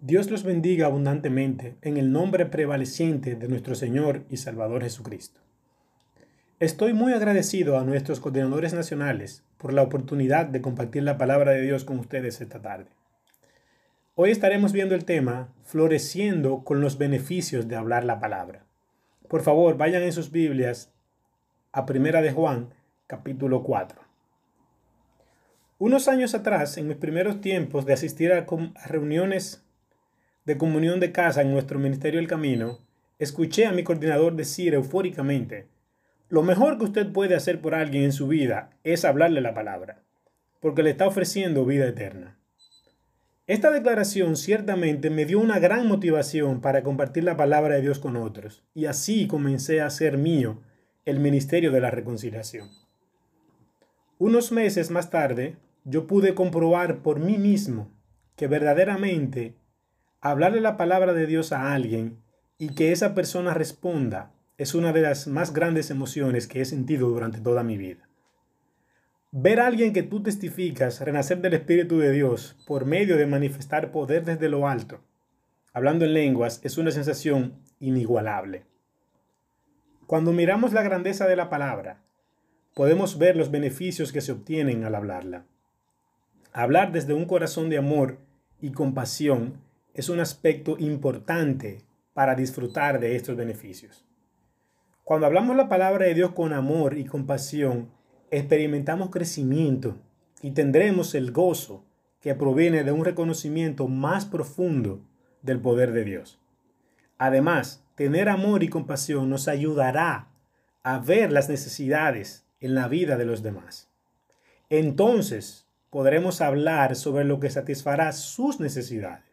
Dios los bendiga abundantemente en el nombre prevaleciente de nuestro Señor y Salvador Jesucristo. Estoy muy agradecido a nuestros coordinadores nacionales por la oportunidad de compartir la palabra de Dios con ustedes esta tarde. Hoy estaremos viendo el tema Floreciendo con los beneficios de hablar la palabra. Por favor, vayan en sus Biblias a Primera de Juan, capítulo 4. Unos años atrás, en mis primeros tiempos de asistir a, reuniones de comunión de casa en nuestro Ministerio El Camino, escuché a mi coordinador decir eufóricamente, lo mejor que usted puede hacer por alguien en su vida es hablarle la palabra, porque le está ofreciendo vida eterna. Esta declaración ciertamente me dio una gran motivación para compartir la palabra de Dios con otros, y así comencé a hacer mío el ministerio de la reconciliación. Unos meses más tarde, yo pude comprobar por mí mismo que verdaderamente Hablarle la palabra de Dios a alguien y que esa persona responda es una de las más grandes emociones que he sentido durante toda mi vida. Ver a alguien que tú testificas renacer del Espíritu de Dios por medio de manifestar poder desde lo alto, hablando en lenguas, es una sensación inigualable. Cuando miramos la grandeza de la palabra, podemos ver los beneficios que se obtienen al hablarla. Hablar desde un corazón de amor y compasión es un aspecto importante para disfrutar de estos beneficios. Cuando hablamos la palabra de Dios con amor y compasión, experimentamos crecimiento y tendremos el gozo que proviene de un reconocimiento más profundo del poder de Dios. Además, tener amor y compasión nos ayudará a ver las necesidades en la vida de los demás. Entonces podremos hablar sobre lo que satisfará sus necesidades.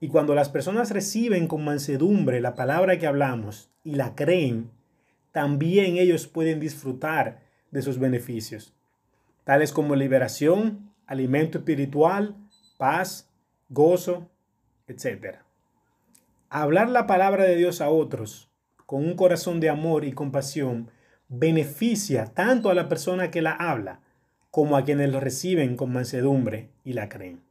Y cuando las personas reciben con mansedumbre la palabra que hablamos y la creen, también ellos pueden disfrutar de sus beneficios, tales como liberación, alimento espiritual, paz, gozo, etc. Hablar la palabra de Dios a otros con un corazón de amor y compasión beneficia tanto a la persona que la habla como a quienes lo reciben con mansedumbre y la creen.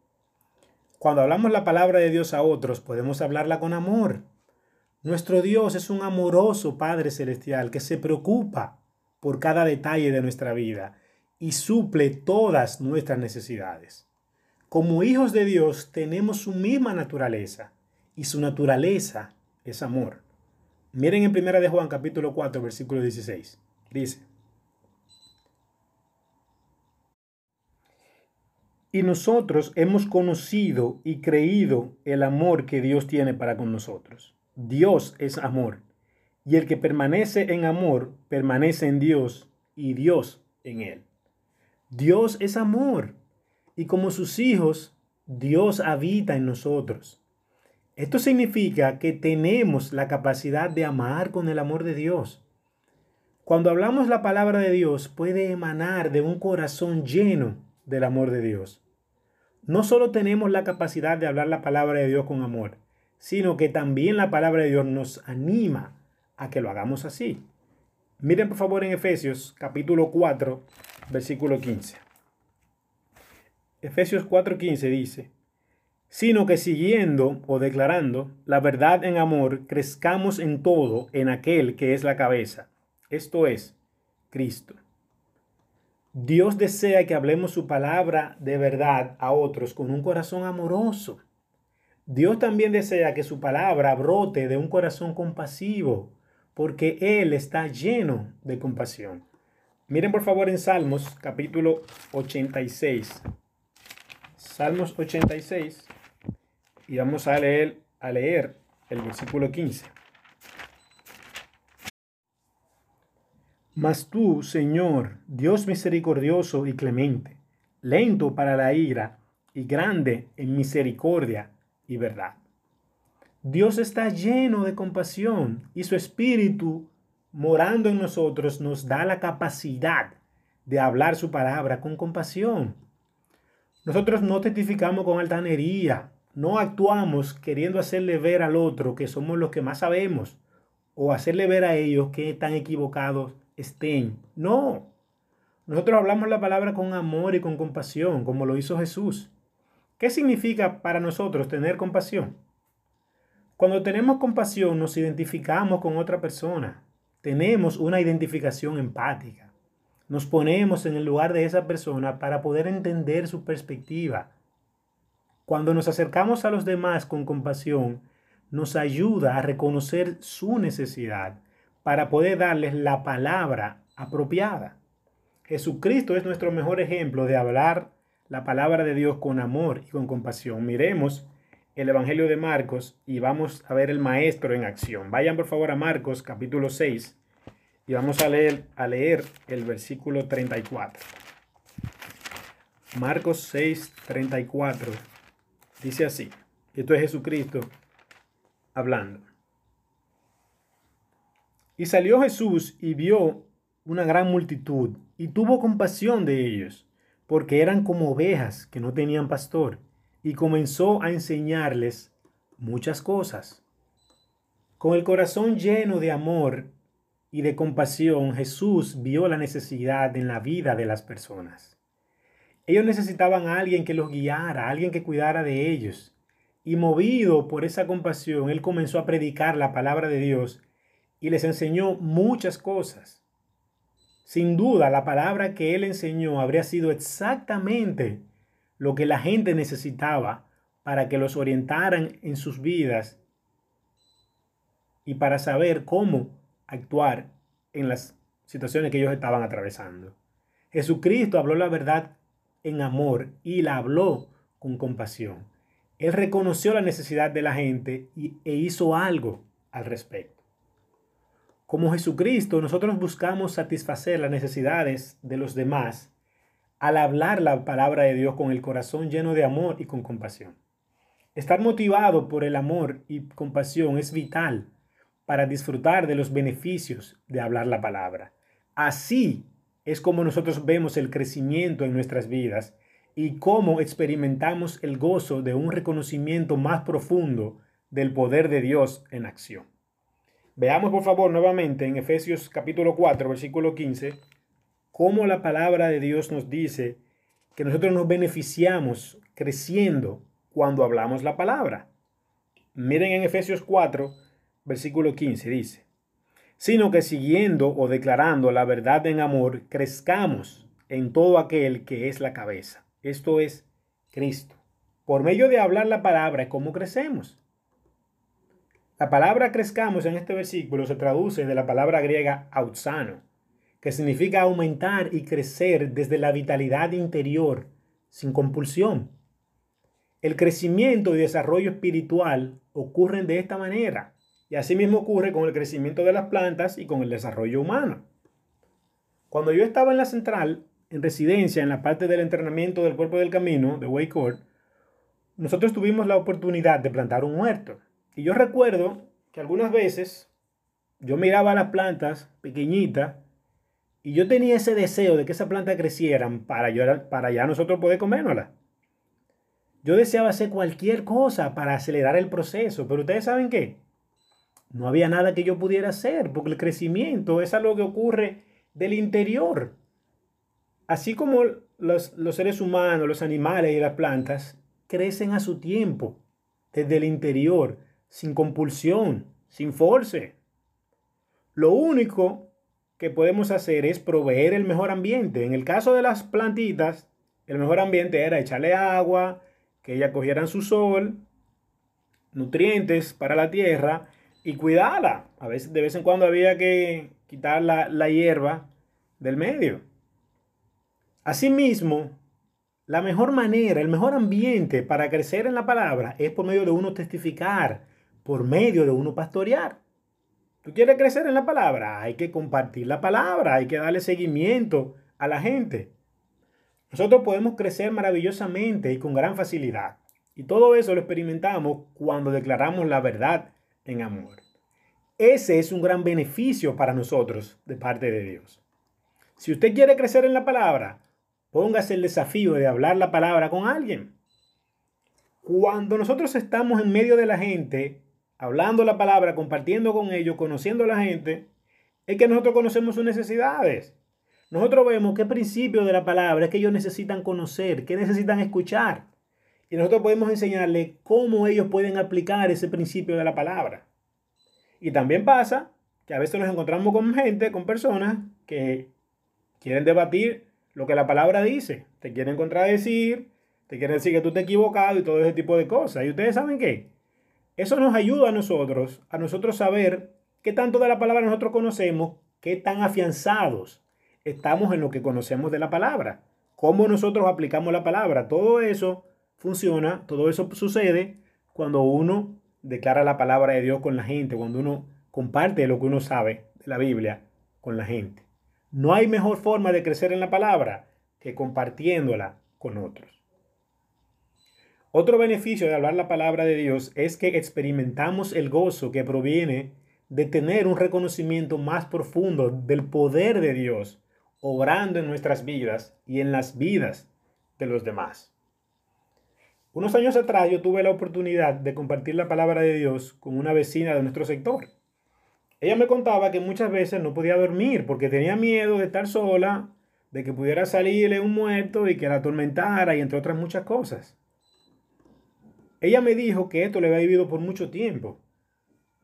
Cuando hablamos la palabra de Dios a otros, podemos hablarla con amor. Nuestro Dios es un amoroso Padre Celestial que se preocupa por cada detalle de nuestra vida y suple todas nuestras necesidades. Como hijos de Dios tenemos su misma naturaleza y su naturaleza es amor. Miren en 1 de Juan capítulo 4 versículo 16. Dice, Y nosotros hemos conocido y creído el amor que Dios tiene para con nosotros. Dios es amor. Y el que permanece en amor, permanece en Dios y Dios en él. Dios es amor. Y como sus hijos, Dios habita en nosotros. Esto significa que tenemos la capacidad de amar con el amor de Dios. Cuando hablamos la palabra de Dios puede emanar de un corazón lleno del amor de Dios. No solo tenemos la capacidad de hablar la palabra de Dios con amor, sino que también la palabra de Dios nos anima a que lo hagamos así. Miren por favor en Efesios capítulo 4, versículo 15. Efesios 4:15 dice, sino que siguiendo o declarando la verdad en amor, crezcamos en todo en aquel que es la cabeza, esto es, Cristo. Dios desea que hablemos su palabra de verdad a otros con un corazón amoroso. Dios también desea que su palabra brote de un corazón compasivo, porque Él está lleno de compasión. Miren por favor en Salmos capítulo 86. Salmos 86 y vamos a leer, a leer el versículo 15. Mas tú, Señor, Dios misericordioso y clemente, lento para la ira y grande en misericordia y verdad. Dios está lleno de compasión y su espíritu morando en nosotros nos da la capacidad de hablar su palabra con compasión. Nosotros no testificamos con altanería, no actuamos queriendo hacerle ver al otro que somos los que más sabemos o hacerle ver a ellos que están equivocados estén. No. Nosotros hablamos la palabra con amor y con compasión, como lo hizo Jesús. ¿Qué significa para nosotros tener compasión? Cuando tenemos compasión nos identificamos con otra persona, tenemos una identificación empática, nos ponemos en el lugar de esa persona para poder entender su perspectiva. Cuando nos acercamos a los demás con compasión, nos ayuda a reconocer su necesidad para poder darles la palabra apropiada. Jesucristo es nuestro mejor ejemplo de hablar la palabra de Dios con amor y con compasión. Miremos el Evangelio de Marcos y vamos a ver el Maestro en acción. Vayan por favor a Marcos capítulo 6 y vamos a leer, a leer el versículo 34. Marcos 6, 34 dice así. Esto es Jesucristo hablando. Y salió Jesús y vio una gran multitud y tuvo compasión de ellos, porque eran como ovejas que no tenían pastor, y comenzó a enseñarles muchas cosas. Con el corazón lleno de amor y de compasión, Jesús vio la necesidad en la vida de las personas. Ellos necesitaban a alguien que los guiara, alguien que cuidara de ellos. Y movido por esa compasión, Él comenzó a predicar la palabra de Dios y les enseñó muchas cosas. Sin duda, la palabra que Él enseñó habría sido exactamente lo que la gente necesitaba para que los orientaran en sus vidas y para saber cómo actuar en las situaciones que ellos estaban atravesando. Jesucristo habló la verdad en amor y la habló con compasión. Él reconoció la necesidad de la gente y, e hizo algo al respecto. Como Jesucristo, nosotros buscamos satisfacer las necesidades de los demás al hablar la palabra de Dios con el corazón lleno de amor y con compasión. Estar motivado por el amor y compasión es vital para disfrutar de los beneficios de hablar la palabra. Así es como nosotros vemos el crecimiento en nuestras vidas y cómo experimentamos el gozo de un reconocimiento más profundo del poder de Dios en acción. Veamos por favor nuevamente en Efesios capítulo 4, versículo 15, cómo la palabra de Dios nos dice que nosotros nos beneficiamos creciendo cuando hablamos la palabra. Miren en Efesios 4, versículo 15 dice, sino que siguiendo o declarando la verdad en amor, crezcamos en todo aquel que es la cabeza. Esto es Cristo. Por medio de hablar la palabra, ¿cómo crecemos? La palabra crezcamos en este versículo se traduce de la palabra griega autsano, que significa aumentar y crecer desde la vitalidad interior, sin compulsión. El crecimiento y desarrollo espiritual ocurren de esta manera. Y así mismo ocurre con el crecimiento de las plantas y con el desarrollo humano. Cuando yo estaba en la central, en residencia, en la parte del entrenamiento del cuerpo del camino, de Waycourt, nosotros tuvimos la oportunidad de plantar un huerto. Y yo recuerdo que algunas veces yo miraba las plantas pequeñitas y yo tenía ese deseo de que esa planta crecieran para, yo, para ya nosotros poder comérnosla. Yo deseaba hacer cualquier cosa para acelerar el proceso, pero ustedes saben qué? No había nada que yo pudiera hacer, porque el crecimiento es algo que ocurre del interior. Así como los, seres humanos, los animales y las plantas crecen a su tiempo, desde el interior, sin compulsión, sin force. Lo único que podemos hacer es proveer el mejor ambiente. En el caso de las plantitas, el mejor ambiente era echarle agua, que ellas cogieran su sol, nutrientes para la tierra y cuidarla. A veces, de vez en cuando había que quitar la, la hierba del medio. Asimismo, la mejor manera, el mejor ambiente para crecer en la palabra es por medio de uno testificar, por medio de uno pastorear. ¿Tú quieres crecer en la palabra? Hay que compartir la palabra, hay que darle seguimiento a la gente. Nosotros podemos crecer maravillosamente y con gran facilidad. Y todo eso lo experimentamos cuando declaramos la verdad en amor. Ese es un gran beneficio para nosotros de parte de Dios. Si usted quiere crecer en la palabra, póngase el desafío de hablar la palabra con alguien. Cuando nosotros estamos en medio de la gente, hablando la palabra, compartiendo con ellos, conociendo a la gente, es que nosotros conocemos sus necesidades. Nosotros vemos qué principio de la palabra es que ellos necesitan conocer, qué necesitan escuchar. Y nosotros podemos enseñarle cómo ellos pueden aplicar ese principio de la palabra. Y también pasa que a veces nos encontramos con gente, con personas que quieren debatir lo que la palabra dice, te quieren contradecir, te quieren decir que tú te has equivocado y todo ese tipo de cosas. ¿Y ustedes saben qué? Eso nos ayuda a nosotros, a nosotros saber qué tanto de la palabra nosotros conocemos, qué tan afianzados estamos en lo que conocemos de la palabra, cómo nosotros aplicamos la palabra. Todo eso funciona, todo eso sucede cuando uno declara la palabra de Dios con la gente, cuando uno comparte lo que uno sabe de la Biblia con la gente. No hay mejor forma de crecer en la palabra que compartiéndola con otros. Otro beneficio de hablar la palabra de Dios es que experimentamos el gozo que proviene de tener un reconocimiento más profundo del poder de Dios obrando en nuestras vidas y en las vidas de los demás. Unos años atrás yo tuve la oportunidad de compartir la palabra de Dios con una vecina de nuestro sector. Ella me contaba que muchas veces no podía dormir porque tenía miedo de estar sola, de que pudiera salirle un muerto y que la atormentara y entre otras muchas cosas. Ella me dijo que esto le había vivido por mucho tiempo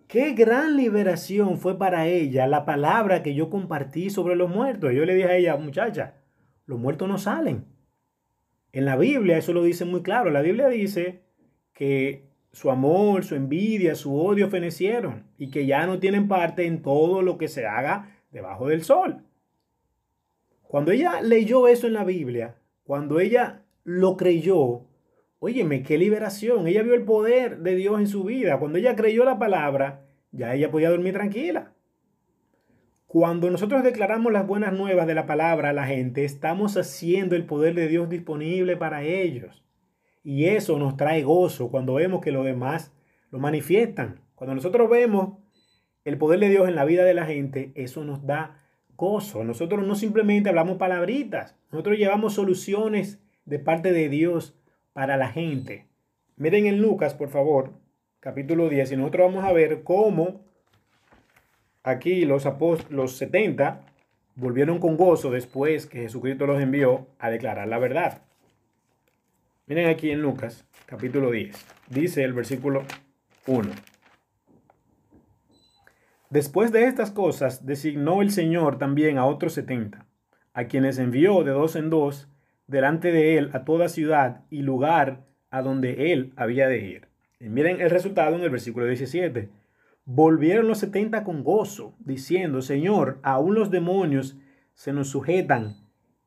Qué gran liberación fue para ella la palabra que yo compartí sobre los muertos. Yo le dije a ella, muchacha, los muertos no salen. En la Biblia eso lo dice muy claro. La Biblia dice que su amor, su envidia, su odio fenecieron y que ya no tienen parte en todo lo que se haga debajo del sol. Cuando ella leyó eso en la Biblia, cuando ella lo creyó, Óyeme, qué liberación. Ella vio el poder de Dios en su vida. Cuando ella creyó la palabra, ya ella podía dormir tranquila. Cuando nosotros declaramos las buenas nuevas de la palabra a la gente, estamos haciendo el poder de Dios disponible para ellos. Y eso nos trae gozo cuando vemos que los demás lo manifiestan. Cuando nosotros vemos el poder de Dios en la vida de la gente, eso nos da gozo. Nosotros no simplemente hablamos palabritas, nosotros llevamos soluciones de parte de Dios para la gente. Miren en Lucas, por favor, capítulo 10, y nosotros vamos a ver cómo aquí los, los 70 volvieron con gozo después que Jesucristo los envió a declarar la verdad. Miren aquí en Lucas, capítulo 10. Dice el versículo 1. Después de estas cosas, designó el Señor también a otros setenta, a quienes envió de dos en dos delante de él a toda ciudad y lugar a donde él había de ir. Y miren el resultado en el versículo 17. Volvieron los setenta con gozo, diciendo, Señor, aún los demonios se nos sujetan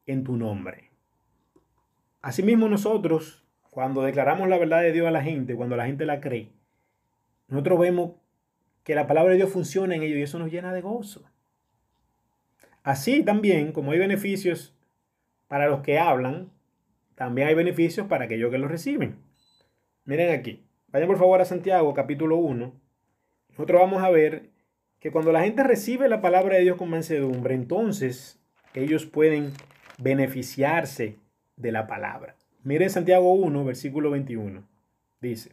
en tu nombre. Asimismo nosotros, cuando declaramos la verdad de Dios a la gente, cuando la gente la cree, nosotros vemos que la palabra de Dios funciona en ellos y eso nos llena de gozo. Así también, como hay beneficios para los que hablan, también hay beneficios para aquellos que los reciben. Miren aquí, vayan por favor a Santiago capítulo 1. Nosotros vamos a ver que cuando la gente recibe la palabra de Dios con mansedumbre, entonces ellos pueden beneficiarse de la palabra. Miren Santiago 1, versículo 21. Dice,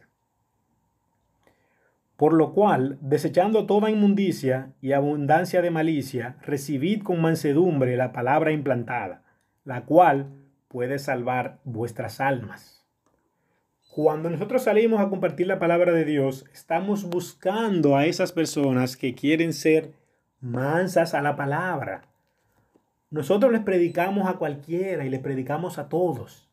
por lo cual, desechando toda inmundicia y abundancia de malicia, recibid con mansedumbre la palabra implantada la cual puede salvar vuestras almas. Cuando nosotros salimos a compartir la palabra de Dios, estamos buscando a esas personas que quieren ser mansas a la palabra. Nosotros les predicamos a cualquiera y les predicamos a todos,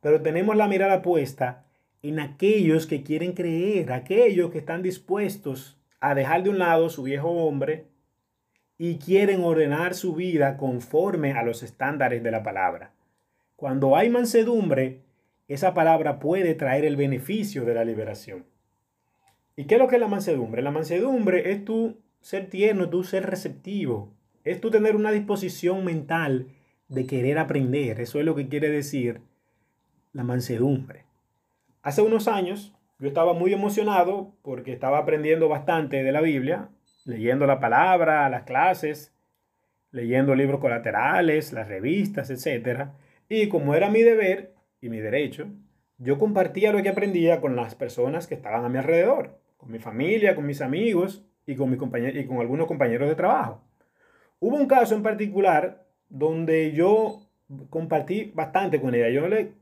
pero tenemos la mirada puesta en aquellos que quieren creer, aquellos que están dispuestos a dejar de un lado su viejo hombre y quieren ordenar su vida conforme a los estándares de la palabra. Cuando hay mansedumbre, esa palabra puede traer el beneficio de la liberación. ¿Y qué es lo que es la mansedumbre? La mansedumbre es tu ser tierno, tu ser receptivo, es tu tener una disposición mental de querer aprender. Eso es lo que quiere decir la mansedumbre. Hace unos años yo estaba muy emocionado porque estaba aprendiendo bastante de la Biblia, leyendo la palabra, las clases, leyendo libros colaterales, las revistas, etc. Y como era mi deber y mi derecho, yo compartía lo que aprendía con las personas que estaban a mi alrededor, con mi familia, con mis amigos y con, mi y con algunos compañeros de trabajo. Hubo un caso en particular donde yo compartí bastante con ella. Yo le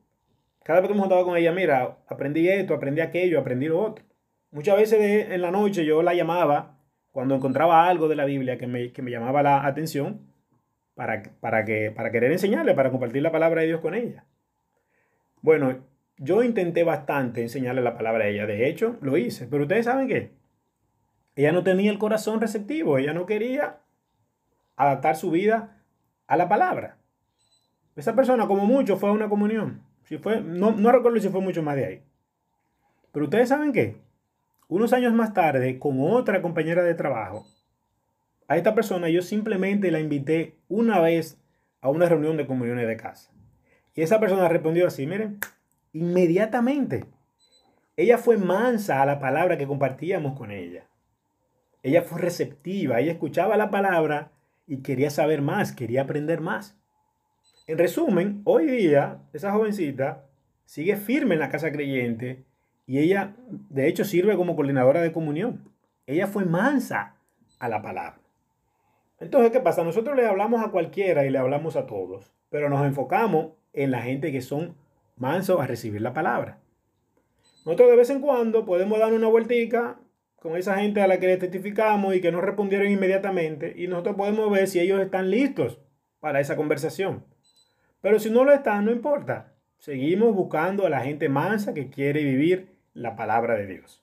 cada vez que me juntaba con ella, mira, aprendí esto, aprendí aquello, aprendí lo otro. Muchas veces en la noche yo la llamaba cuando encontraba algo de la Biblia que me, llamaba la atención para, para, que, para querer enseñarle, para compartir la palabra de Dios con ella. Bueno, yo intenté bastante enseñarle la palabra a ella. De hecho, lo hice. Pero ustedes saben qué. Ella no tenía el corazón receptivo. Ella no quería adaptar su vida a la palabra. Esa persona, como mucho, fue a una comunión. Si fue, no, no recuerdo si fue mucho más de ahí. Pero ustedes saben qué. Unos años más tarde, con otra compañera de trabajo, a esta persona yo simplemente la invité una vez a una reunión de comuniones de casa. Y esa persona respondió así, miren, inmediatamente. Ella fue mansa a la palabra que compartíamos con ella. Ella fue receptiva, ella escuchaba la palabra y quería saber más, quería aprender más. En resumen, hoy día esa jovencita sigue firme en la casa creyente y ella de hecho sirve como coordinadora de comunión. Ella fue mansa a la palabra. Entonces, ¿qué pasa? Nosotros le hablamos a cualquiera y le hablamos a todos, pero nos enfocamos en la gente que son manso a recibir la palabra. Nosotros de vez en cuando podemos dar una vueltica con esa gente a la que le testificamos y que no respondieron inmediatamente y nosotros podemos ver si ellos están listos para esa conversación. Pero si no lo están, no importa. Seguimos buscando a la gente mansa que quiere vivir la palabra de Dios.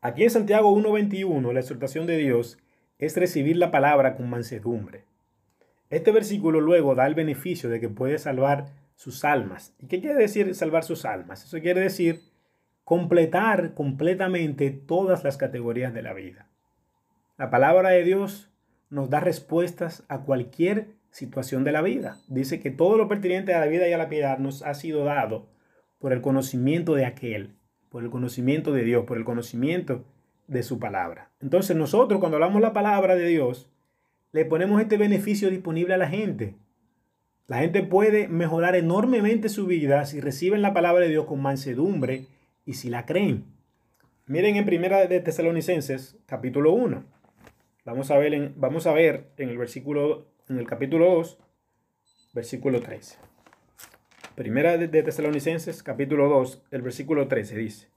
Aquí en Santiago 1.21, la exhortación de Dios es recibir la palabra con mansedumbre. Este versículo luego da el beneficio de que puede salvar sus almas. ¿Y qué quiere decir salvar sus almas? Eso quiere decir completar completamente todas las categorías de la vida. La palabra de Dios nos da respuestas a cualquier situación de la vida. Dice que todo lo pertinente a la vida y a la piedad nos ha sido dado por el conocimiento de aquel, por el conocimiento de Dios, por el conocimiento de su palabra. Entonces nosotros cuando hablamos la palabra de Dios, le ponemos este beneficio disponible a la gente. La gente puede mejorar enormemente su vida si reciben la palabra de Dios con mansedumbre y si la creen. Miren en Primera de Tesalonicenses, capítulo 1. Vamos a ver en, vamos a ver en el versículo en el capítulo 2, versículo 13. Primera de Tesalonicenses, capítulo 2, el versículo 13 dice: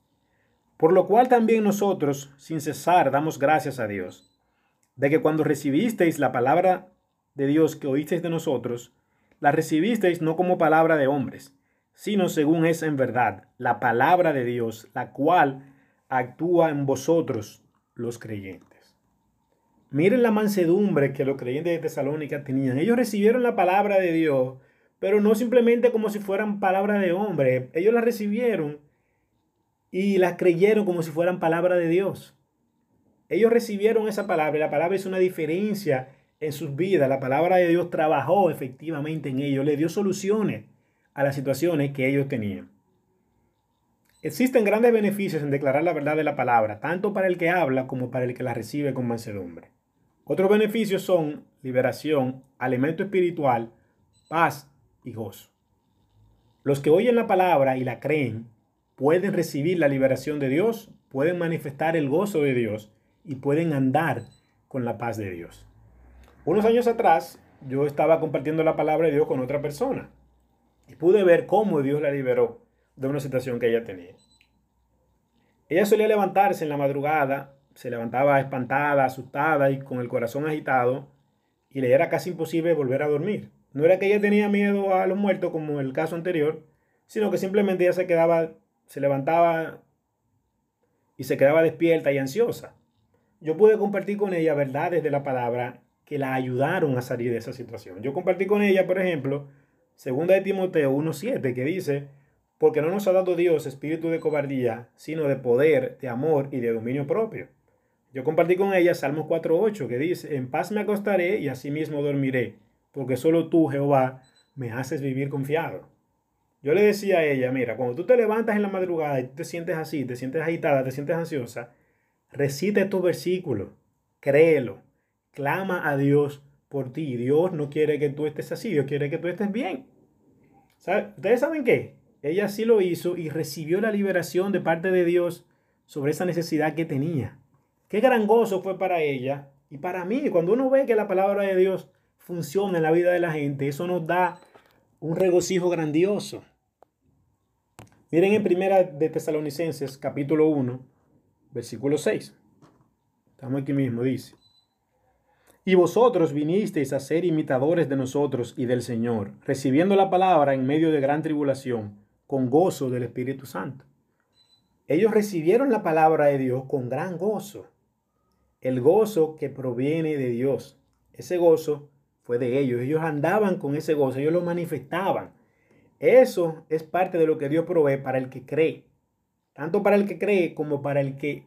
Por lo cual también nosotros, sin cesar, damos gracias a Dios, de que cuando recibisteis la palabra de Dios que oísteis de nosotros, la recibisteis no como palabra de hombres, sino según es en verdad la palabra de Dios, la cual actúa en vosotros los creyentes. Miren la mansedumbre que los creyentes de Tesalónica tenían. Ellos recibieron la palabra de Dios, pero no simplemente como si fueran palabra de hombre. Ellos la recibieron y la creyeron como si fueran palabra de Dios. Ellos recibieron esa palabra y la palabra es una diferencia en sus vidas. La palabra de Dios trabajó efectivamente en ellos, le dio soluciones a las situaciones que ellos tenían. Existen grandes beneficios en declarar la verdad de la palabra, tanto para el que habla como para el que la recibe con mansedumbre. Otros beneficios son liberación, alimento espiritual, paz y gozo. Los que oyen la palabra y la creen pueden recibir la liberación de Dios, pueden manifestar el gozo de Dios y pueden andar con la paz de Dios. Unos años atrás yo estaba compartiendo la palabra de Dios con otra persona y pude ver cómo Dios la liberó de una situación que ella tenía. Ella solía levantarse en la madrugada, se levantaba espantada, asustada y con el corazón agitado y le era casi imposible volver a dormir. No era que ella tenía miedo a los muertos como el caso anterior, sino que simplemente ella se quedaba, se levantaba y se quedaba despierta y ansiosa. Yo pude compartir con ella verdades de la palabra que la ayudaron a salir de esa situación. Yo compartí con ella, por ejemplo, segunda de Timoteo 1.7, que dice, porque no nos ha dado Dios espíritu de cobardía, sino de poder, de amor y de dominio propio. Yo compartí con ella Salmos 4.8, que dice, en paz me acostaré y asimismo dormiré, porque solo tú, Jehová, me haces vivir confiado. Yo le decía a ella, mira, cuando tú te levantas en la madrugada y te sientes así, te sientes agitada, te sientes ansiosa, recita estos versículos, créelo, clama a Dios por ti. Dios no quiere que tú estés así, Dios quiere que tú estés bien. ¿Ustedes saben qué? Ella sí lo hizo y recibió la liberación de parte de Dios sobre esa necesidad que tenía. Qué gran gozo fue para ella y para mí. Cuando uno ve que la palabra de Dios funciona en la vida de la gente, eso nos da un regocijo grandioso. Miren en primera de Tesalonicenses capítulo 1, versículo 6. Estamos aquí mismo, dice. Y vosotros vinisteis a ser imitadores de nosotros y del Señor, recibiendo la palabra en medio de gran tribulación, con gozo del Espíritu Santo. Ellos recibieron la palabra de Dios con gran gozo. El gozo que proviene de Dios. Ese gozo fue de ellos. Ellos andaban con ese gozo, ellos lo manifestaban. Eso es parte de lo que Dios provee para el que cree. Tanto para el que cree como para el que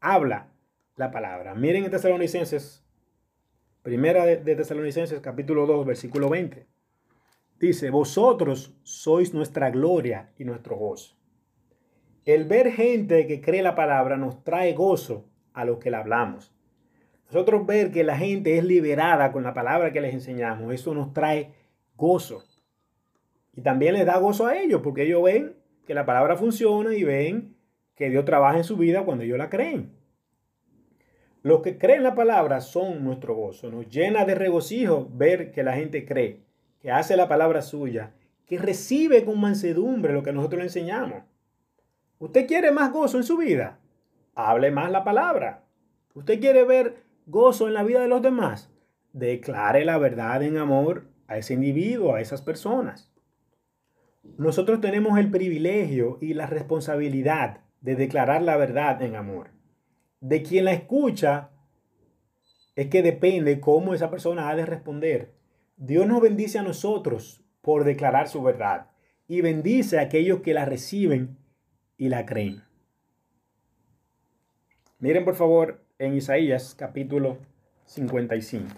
habla la palabra. Miren en Tesalonicenses Primera de, Tesalonicenses capítulo 2, versículo 20. Dice, vosotros sois nuestra gloria y nuestro gozo. El ver gente que cree la palabra nos trae gozo a los que la hablamos. Nosotros ver que la gente es liberada con la palabra que les enseñamos, eso nos trae gozo. Y también les da gozo a ellos, porque ellos ven que la palabra funciona y ven que Dios trabaja en su vida cuando ellos la creen. Los que creen la palabra son nuestro gozo. Nos llena de regocijo ver que la gente cree, que hace la palabra suya, que recibe con mansedumbre lo que nosotros le enseñamos. ¿Usted quiere más gozo en su vida? Hable más la palabra. ¿Usted quiere ver gozo en la vida de los demás? Declare la verdad en amor a ese individuo, a esas personas. Nosotros tenemos el privilegio y la responsabilidad de declarar la verdad en amor de quien la escucha es que depende cómo esa persona ha de responder. Dios nos bendice a nosotros por declarar su verdad y bendice a aquellos que la reciben y la creen. Miren por favor en Isaías capítulo 55.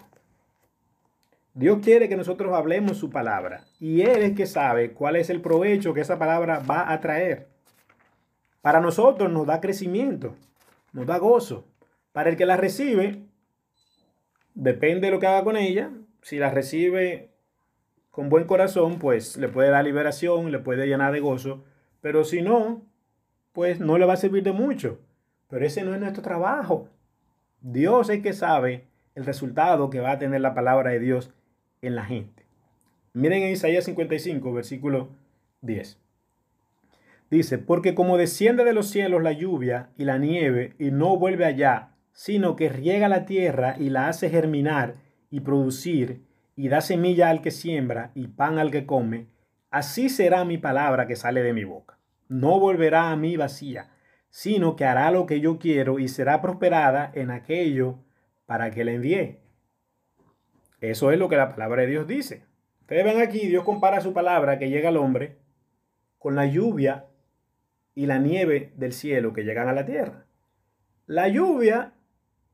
Dios quiere que nosotros hablemos su palabra y Él es que sabe cuál es el provecho que esa palabra va a traer. Para nosotros nos da crecimiento nos da gozo. Para el que la recibe, depende de lo que haga con ella. Si la recibe con buen corazón, pues le puede dar liberación, le puede llenar de gozo. Pero si no, pues no le va a servir de mucho. Pero ese no es nuestro trabajo. Dios es que sabe el resultado que va a tener la palabra de Dios en la gente. Miren en Isaías 55, versículo 10. Dice, porque como desciende de los cielos la lluvia y la nieve y no vuelve allá, sino que riega la tierra y la hace germinar y producir y da semilla al que siembra y pan al que come, así será mi palabra que sale de mi boca. No volverá a mí vacía, sino que hará lo que yo quiero y será prosperada en aquello para que le envíe. Eso es lo que la palabra de Dios dice. Ustedes ven aquí, Dios compara su palabra que llega al hombre con la lluvia y la nieve del cielo que llegan a la tierra. La lluvia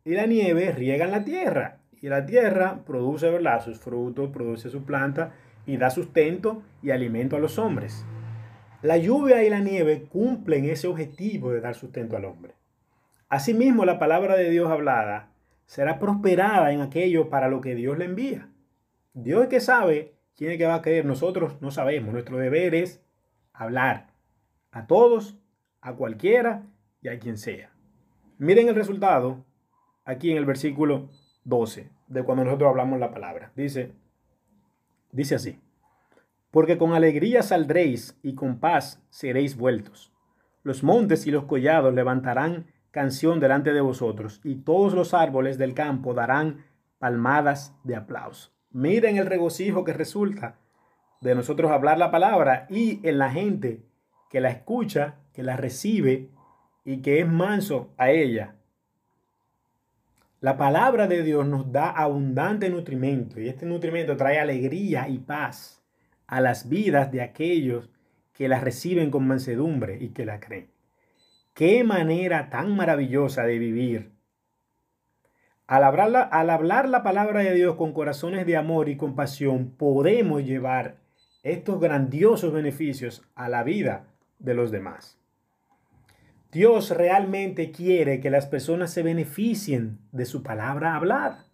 y la nieve riegan la tierra y la tierra produce ¿verdad? sus frutos, produce su planta y da sustento y alimento a los hombres. La lluvia y la nieve cumplen ese objetivo de dar sustento al hombre. Asimismo, la palabra de Dios hablada será prosperada en aquello para lo que Dios le envía. Dios es que sabe quién es que va a creer. Nosotros no sabemos. Nuestro deber es hablar a todos, a cualquiera y a quien sea. Miren el resultado aquí en el versículo 12 de cuando nosotros hablamos la palabra. Dice, dice así, porque con alegría saldréis y con paz seréis vueltos. Los montes y los collados levantarán canción delante de vosotros y todos los árboles del campo darán palmadas de aplauso. Miren el regocijo que resulta de nosotros hablar la palabra y en la gente que la escucha, que la recibe y que es manso a ella. La palabra de Dios nos da abundante nutrimento y este nutrimento trae alegría y paz a las vidas de aquellos que la reciben con mansedumbre y que la creen. Qué manera tan maravillosa de vivir. Al hablar, la, al hablar la palabra de Dios con corazones de amor y compasión, podemos llevar estos grandiosos beneficios a la vida de los demás. Dios realmente quiere que las personas se beneficien de su palabra hablada.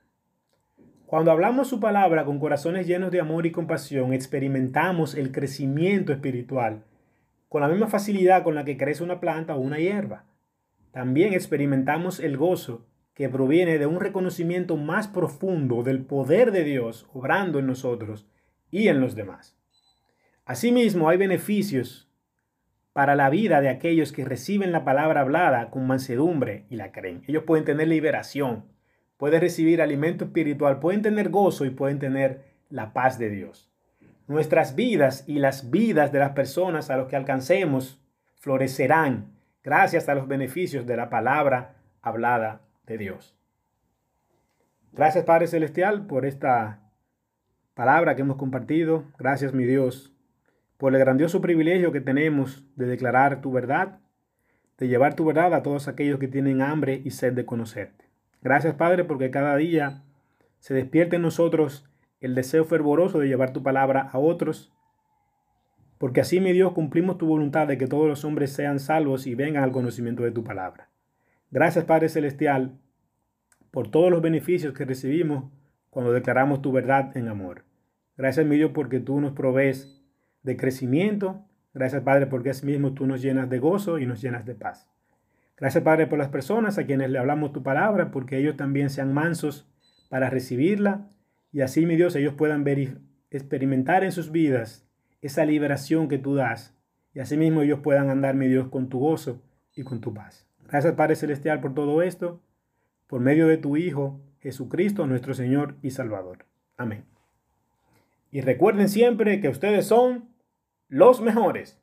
Cuando hablamos su palabra con corazones llenos de amor y compasión, experimentamos el crecimiento espiritual con la misma facilidad con la que crece una planta o una hierba. También experimentamos el gozo que proviene de un reconocimiento más profundo del poder de Dios obrando en nosotros y en los demás. Asimismo, hay beneficios para la vida de aquellos que reciben la palabra hablada con mansedumbre y la creen. Ellos pueden tener liberación, pueden recibir alimento espiritual, pueden tener gozo y pueden tener la paz de Dios. Nuestras vidas y las vidas de las personas a los que alcancemos florecerán gracias a los beneficios de la palabra hablada de Dios. Gracias Padre Celestial por esta palabra que hemos compartido. Gracias mi Dios por el grandioso privilegio que tenemos de declarar tu verdad, de llevar tu verdad a todos aquellos que tienen hambre y sed de conocerte. Gracias Padre porque cada día se despierta en nosotros el deseo fervoroso de llevar tu palabra a otros, porque así mi Dios cumplimos tu voluntad de que todos los hombres sean salvos y vengan al conocimiento de tu palabra. Gracias Padre Celestial por todos los beneficios que recibimos cuando declaramos tu verdad en amor. Gracias mi Dios porque tú nos provees de crecimiento. Gracias, Padre, porque así mismo tú nos llenas de gozo y nos llenas de paz. Gracias, Padre, por las personas a quienes le hablamos tu palabra, porque ellos también sean mansos para recibirla y así, mi Dios, ellos puedan ver experimentar en sus vidas esa liberación que tú das y así mismo ellos puedan andar, mi Dios, con tu gozo y con tu paz. Gracias, Padre Celestial, por todo esto, por medio de tu Hijo, Jesucristo, nuestro Señor y Salvador. Amén. Y recuerden siempre que ustedes son los mejores.